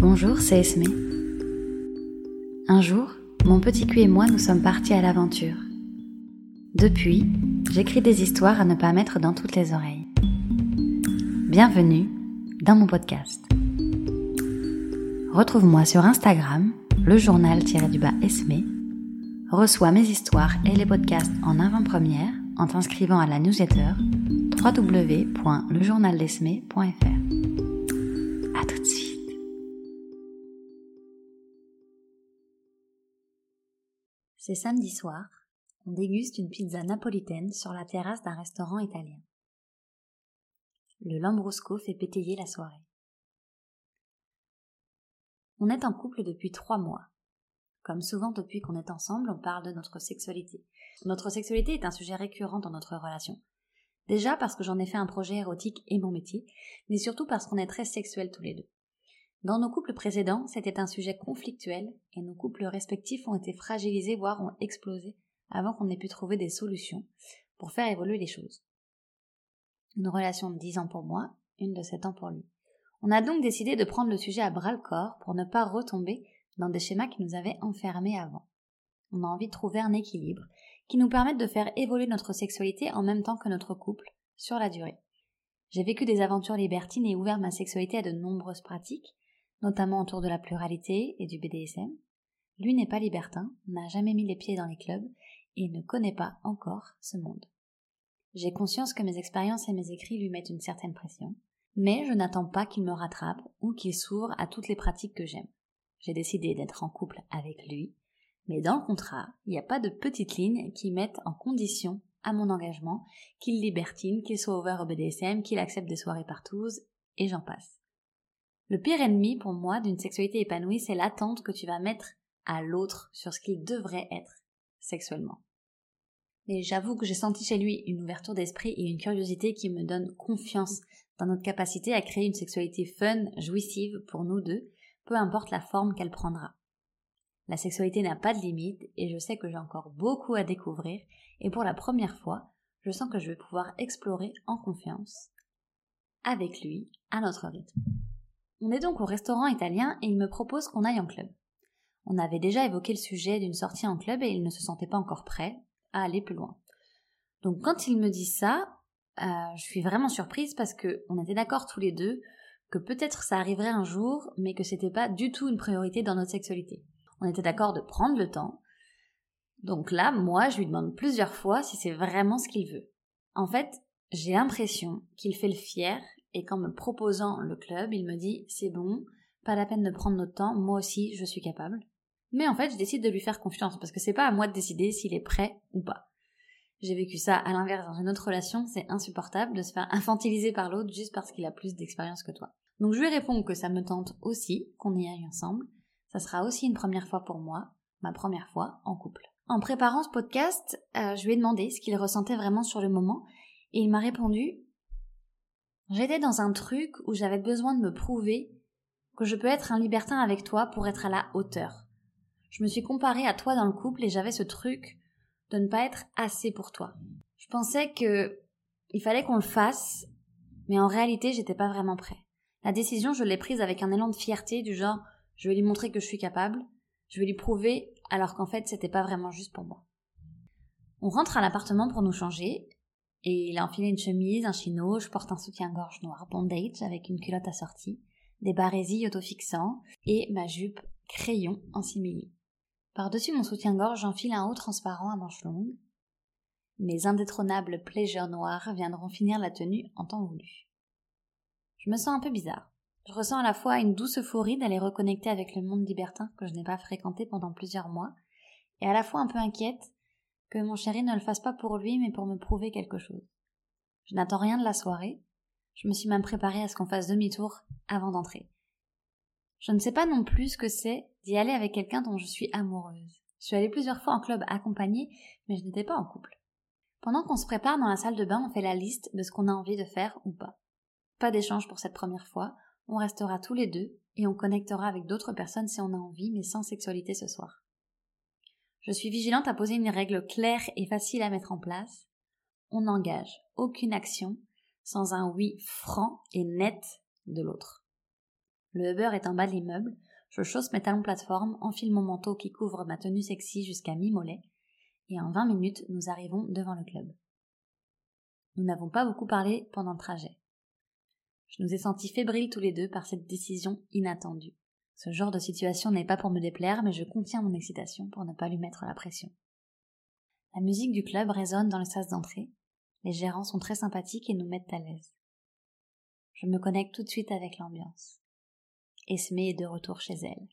Bonjour, c'est Esme. Un jour, mon petit cul et moi nous sommes partis à l'aventure. Depuis, j'écris des histoires à ne pas mettre dans toutes les oreilles. Bienvenue dans mon podcast. Retrouve-moi sur Instagram, le journal-du-bas Esme. Reçois mes histoires et les podcasts en avant-première en t'inscrivant à la newsletter www.lejournaldesme.fr. C'est samedi soir, on déguste une pizza napolitaine sur la terrasse d'un restaurant italien. Le Lambrusco fait pétayer la soirée. On est en couple depuis trois mois. Comme souvent depuis qu'on est ensemble, on parle de notre sexualité. Notre sexualité est un sujet récurrent dans notre relation. Déjà parce que j'en ai fait un projet érotique et mon métier, mais surtout parce qu'on est très sexuels tous les deux. Dans nos couples précédents, c'était un sujet conflictuel et nos couples respectifs ont été fragilisés voire ont explosé avant qu'on ait pu trouver des solutions pour faire évoluer les choses. Une relation de 10 ans pour moi, une de 7 ans pour lui. On a donc décidé de prendre le sujet à bras le corps pour ne pas retomber dans des schémas qui nous avaient enfermés avant. On a envie de trouver un équilibre qui nous permette de faire évoluer notre sexualité en même temps que notre couple sur la durée. J'ai vécu des aventures libertines et ouvert ma sexualité à de nombreuses pratiques, notamment autour de la pluralité et du BDSM. Lui n'est pas libertin, n'a jamais mis les pieds dans les clubs et ne connaît pas encore ce monde. J'ai conscience que mes expériences et mes écrits lui mettent une certaine pression, mais je n'attends pas qu'il me rattrape ou qu'il s'ouvre à toutes les pratiques que j'aime. J'ai décidé d'être en couple avec lui, mais dans le contrat, il n'y a pas de petites lignes qui mettent en condition à mon engagement qu'il libertine, qu'il soit ouvert au BDSM, qu'il accepte des soirées partout, et j'en passe. Le pire ennemi pour moi d'une sexualité épanouie, c'est l'attente que tu vas mettre à l'autre sur ce qu'il devrait être sexuellement. Mais j'avoue que j'ai senti chez lui une ouverture d'esprit et une curiosité qui me donne confiance dans notre capacité à créer une sexualité fun, jouissive pour nous deux, peu importe la forme qu'elle prendra. La sexualité n'a pas de limite et je sais que j'ai encore beaucoup à découvrir et pour la première fois, je sens que je vais pouvoir explorer en confiance avec lui à notre rythme. On est donc au restaurant italien et il me propose qu'on aille en club. On avait déjà évoqué le sujet d'une sortie en club et il ne se sentait pas encore prêt à aller plus loin. Donc quand il me dit ça, euh, je suis vraiment surprise parce que on était d'accord tous les deux que peut-être ça arriverait un jour, mais que c'était pas du tout une priorité dans notre sexualité. On était d'accord de prendre le temps. Donc là, moi, je lui demande plusieurs fois si c'est vraiment ce qu'il veut. En fait, j'ai l'impression qu'il fait le fier et qu'en me proposant le club, il me dit c'est bon, pas la peine de prendre notre temps, moi aussi je suis capable. Mais en fait, je décide de lui faire confiance parce que c'est pas à moi de décider s'il est prêt ou pas. J'ai vécu ça à l'inverse dans une autre relation, c'est insupportable de se faire infantiliser par l'autre juste parce qu'il a plus d'expérience que toi. Donc je lui réponds que ça me tente aussi, qu'on y aille ensemble. Ça sera aussi une première fois pour moi, ma première fois en couple. En préparant ce podcast, euh, je lui ai demandé ce qu'il ressentait vraiment sur le moment, et il m'a répondu J'étais dans un truc où j'avais besoin de me prouver que je peux être un libertin avec toi pour être à la hauteur. Je me suis comparée à toi dans le couple et j'avais ce truc de ne pas être assez pour toi. Je pensais que il fallait qu'on le fasse, mais en réalité, j'étais pas vraiment prêt. La décision, je l'ai prise avec un élan de fierté du genre je vais lui montrer que je suis capable, je vais lui prouver alors qu'en fait, c'était pas vraiment juste pour moi. On rentre à l'appartement pour nous changer et il a enfilé une chemise, un chino, je porte un soutien-gorge noir bondage avec une culotte assortie, des barésilles autofixants et ma jupe crayon en simili. Par-dessus mon soutien-gorge, j'enfile un haut transparent à manches longues. Mes indétrônables pleasures noirs viendront finir la tenue en temps voulu. Je me sens un peu bizarre. Je ressens à la fois une douce euphorie d'aller reconnecter avec le monde libertin que je n'ai pas fréquenté pendant plusieurs mois, et à la fois un peu inquiète que mon chéri ne le fasse pas pour lui, mais pour me prouver quelque chose. Je n'attends rien de la soirée. Je me suis même préparée à ce qu'on fasse demi-tour avant d'entrer. Je ne sais pas non plus ce que c'est d'y aller avec quelqu'un dont je suis amoureuse. Je suis allée plusieurs fois en club accompagnée, mais je n'étais pas en couple. Pendant qu'on se prépare dans la salle de bain, on fait la liste de ce qu'on a envie de faire ou pas. Pas d'échange pour cette première fois, on restera tous les deux et on connectera avec d'autres personnes si on a envie, mais sans sexualité ce soir. Je suis vigilante à poser une règle claire et facile à mettre en place. On n'engage aucune action sans un oui franc et net de l'autre. Le Uber est en bas de l'immeuble, je chausse mes talons plateforme, enfile mon manteau qui couvre ma tenue sexy jusqu'à mi-mollet, et en vingt minutes nous arrivons devant le club. Nous n'avons pas beaucoup parlé pendant le trajet. Je nous ai sentis fébriles tous les deux par cette décision inattendue. Ce genre de situation n'est pas pour me déplaire, mais je contiens mon excitation pour ne pas lui mettre la pression. La musique du club résonne dans le sas d'entrée. Les gérants sont très sympathiques et nous mettent à l'aise. Je me connecte tout de suite avec l'ambiance. Esme est de retour chez elle.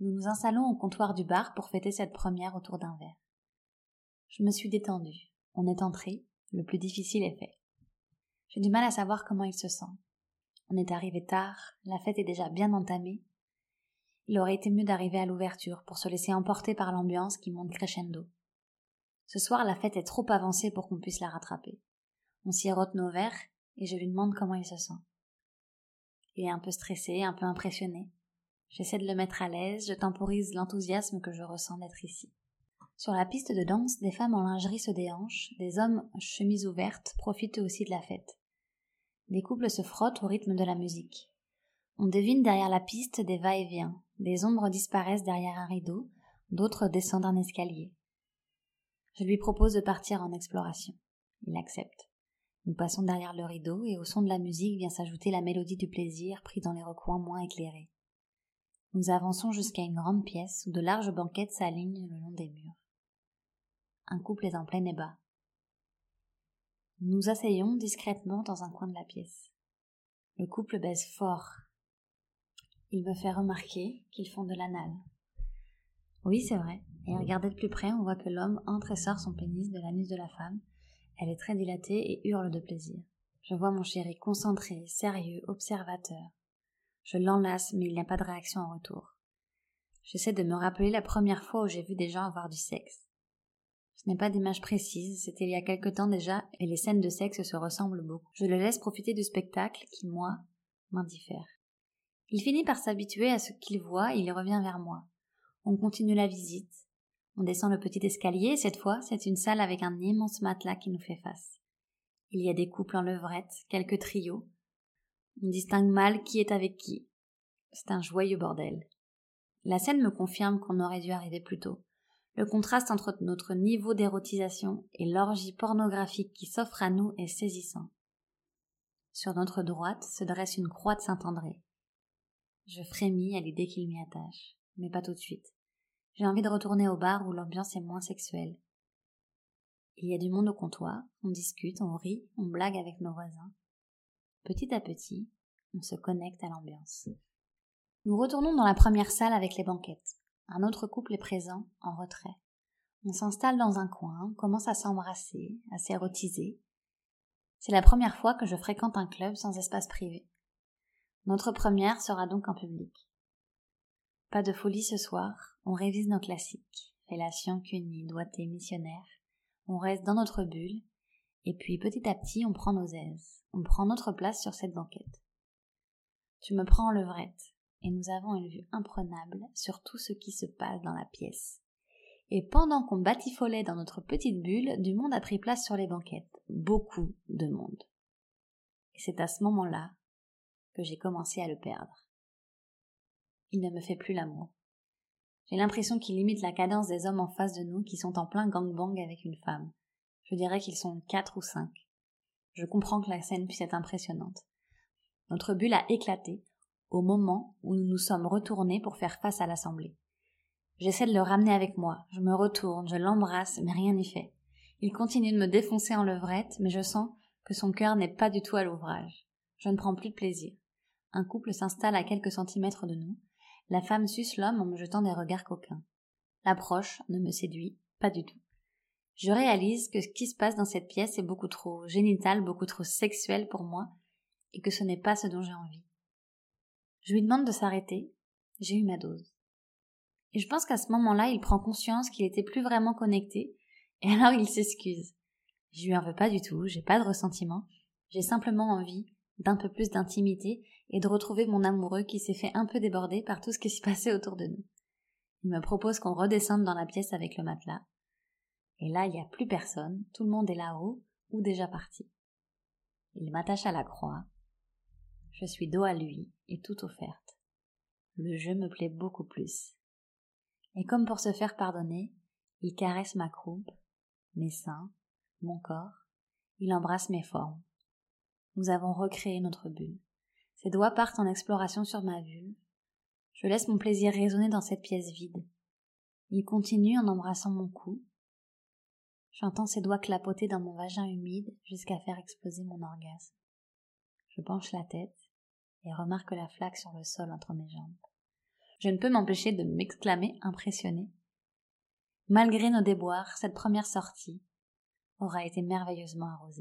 Nous nous installons au comptoir du bar pour fêter cette première autour d'un verre. Je me suis détendue. On est entré, le plus difficile est fait. J'ai du mal à savoir comment il se sent. On est arrivé tard, la fête est déjà bien entamée. Il aurait été mieux d'arriver à l'ouverture pour se laisser emporter par l'ambiance qui monte crescendo. Ce soir, la fête est trop avancée pour qu'on puisse la rattraper. On sirote nos verres et je lui demande comment il se sent. Il est un peu stressé, un peu impressionné. J'essaie de le mettre à l'aise, je temporise l'enthousiasme que je ressens d'être ici. Sur la piste de danse, des femmes en lingerie se déhanchent, des hommes chemises ouvertes profitent aussi de la fête. Des couples se frottent au rythme de la musique. On devine derrière la piste des va-et-vient, des ombres disparaissent derrière un rideau, d'autres descendent un escalier. Je lui propose de partir en exploration. Il accepte. Nous passons derrière le rideau et au son de la musique vient s'ajouter la mélodie du plaisir pris dans les recoins moins éclairés. Nous avançons jusqu'à une grande pièce où de larges banquettes s'alignent le long des murs. Un couple est en plein ébat. Nous asseyons discrètement dans un coin de la pièce. Le couple baise fort. Il me fait remarquer qu'ils font de l'anal. Oui, c'est vrai. Et regardez de plus près, on voit que l'homme entre et sort son pénis de l'anus de la femme. Elle est très dilatée et hurle de plaisir. Je vois mon chéri concentré, sérieux, observateur. Je l'enlace, mais il n'y a pas de réaction en retour. J'essaie de me rappeler la première fois où j'ai vu des gens avoir du sexe. Ce n'est pas d'image précise, c'était il y a quelque temps déjà, et les scènes de sexe se ressemblent beaucoup. Je le laisse profiter du spectacle qui, moi, m'indiffère. Il finit par s'habituer à ce qu'il voit et il revient vers moi. On continue la visite. On descend le petit escalier, cette fois, c'est une salle avec un immense matelas qui nous fait face. Il y a des couples en levrette, quelques trios. On distingue mal qui est avec qui. C'est un joyeux bordel. La scène me confirme qu'on aurait dû arriver plus tôt. Le contraste entre notre niveau d'érotisation et l'orgie pornographique qui s'offre à nous est saisissant. Sur notre droite se dresse une croix de Saint-André. Je frémis à l'idée qu'il m'y attache, mais pas tout de suite. J'ai envie de retourner au bar où l'ambiance est moins sexuelle. Il y a du monde au comptoir, on discute, on rit, on blague avec nos voisins. Petit à petit, on se connecte à l'ambiance. Nous retournons dans la première salle avec les banquettes. Un autre couple est présent, en retrait. On s'installe dans un coin, commence à s'embrasser, à s'érotiser. C'est la première fois que je fréquente un club sans espace privé. Notre première sera donc en public. Pas de folie ce soir, on révise nos classiques. Fellation, cunie, doigté, missionnaire. On reste dans notre bulle, et puis petit à petit on prend nos aises. On prend notre place sur cette banquette. Tu me prends en levrette et nous avons une vue imprenable sur tout ce qui se passe dans la pièce. Et pendant qu'on batifolait dans notre petite bulle, du monde a pris place sur les banquettes. Beaucoup de monde. Et c'est à ce moment-là que j'ai commencé à le perdre. Il ne me fait plus l'amour. J'ai l'impression qu'il limite la cadence des hommes en face de nous qui sont en plein gangbang avec une femme. Je dirais qu'ils sont quatre ou cinq. Je comprends que la scène puisse être impressionnante. Notre bulle a éclaté, au moment où nous nous sommes retournés pour faire face à l'assemblée. J'essaie de le ramener avec moi, je me retourne, je l'embrasse, mais rien n'y fait. Il continue de me défoncer en levrette, mais je sens que son cœur n'est pas du tout à l'ouvrage. Je ne prends plus de plaisir. Un couple s'installe à quelques centimètres de nous. La femme suce l'homme en me jetant des regards coquins. L'approche ne me séduit pas du tout. Je réalise que ce qui se passe dans cette pièce est beaucoup trop génital, beaucoup trop sexuel pour moi, et que ce n'est pas ce dont j'ai envie. Je lui demande de s'arrêter. J'ai eu ma dose. Et je pense qu'à ce moment-là, il prend conscience qu'il était plus vraiment connecté, et alors il s'excuse. Je lui en veux pas du tout, j'ai pas de ressentiment, j'ai simplement envie d'un peu plus d'intimité et de retrouver mon amoureux qui s'est fait un peu déborder par tout ce qui s'est passé autour de nous. Il me propose qu'on redescende dans la pièce avec le matelas. Et là, il n'y a plus personne, tout le monde est là-haut ou déjà parti. Il m'attache à la croix, je suis dos à lui et tout offerte. Le jeu me plaît beaucoup plus. Et comme pour se faire pardonner, il caresse ma croupe, mes seins, mon corps, il embrasse mes formes. Nous avons recréé notre bulle. Ses doigts partent en exploration sur ma vulve. Je laisse mon plaisir résonner dans cette pièce vide. Il continue en embrassant mon cou. J'entends ses doigts clapoter dans mon vagin humide jusqu'à faire exploser mon orgasme. Je penche la tête et remarque la flaque sur le sol entre mes jambes. Je ne peux m'empêcher de m'exclamer impressionné. Malgré nos déboires, cette première sortie aura été merveilleusement arrosée.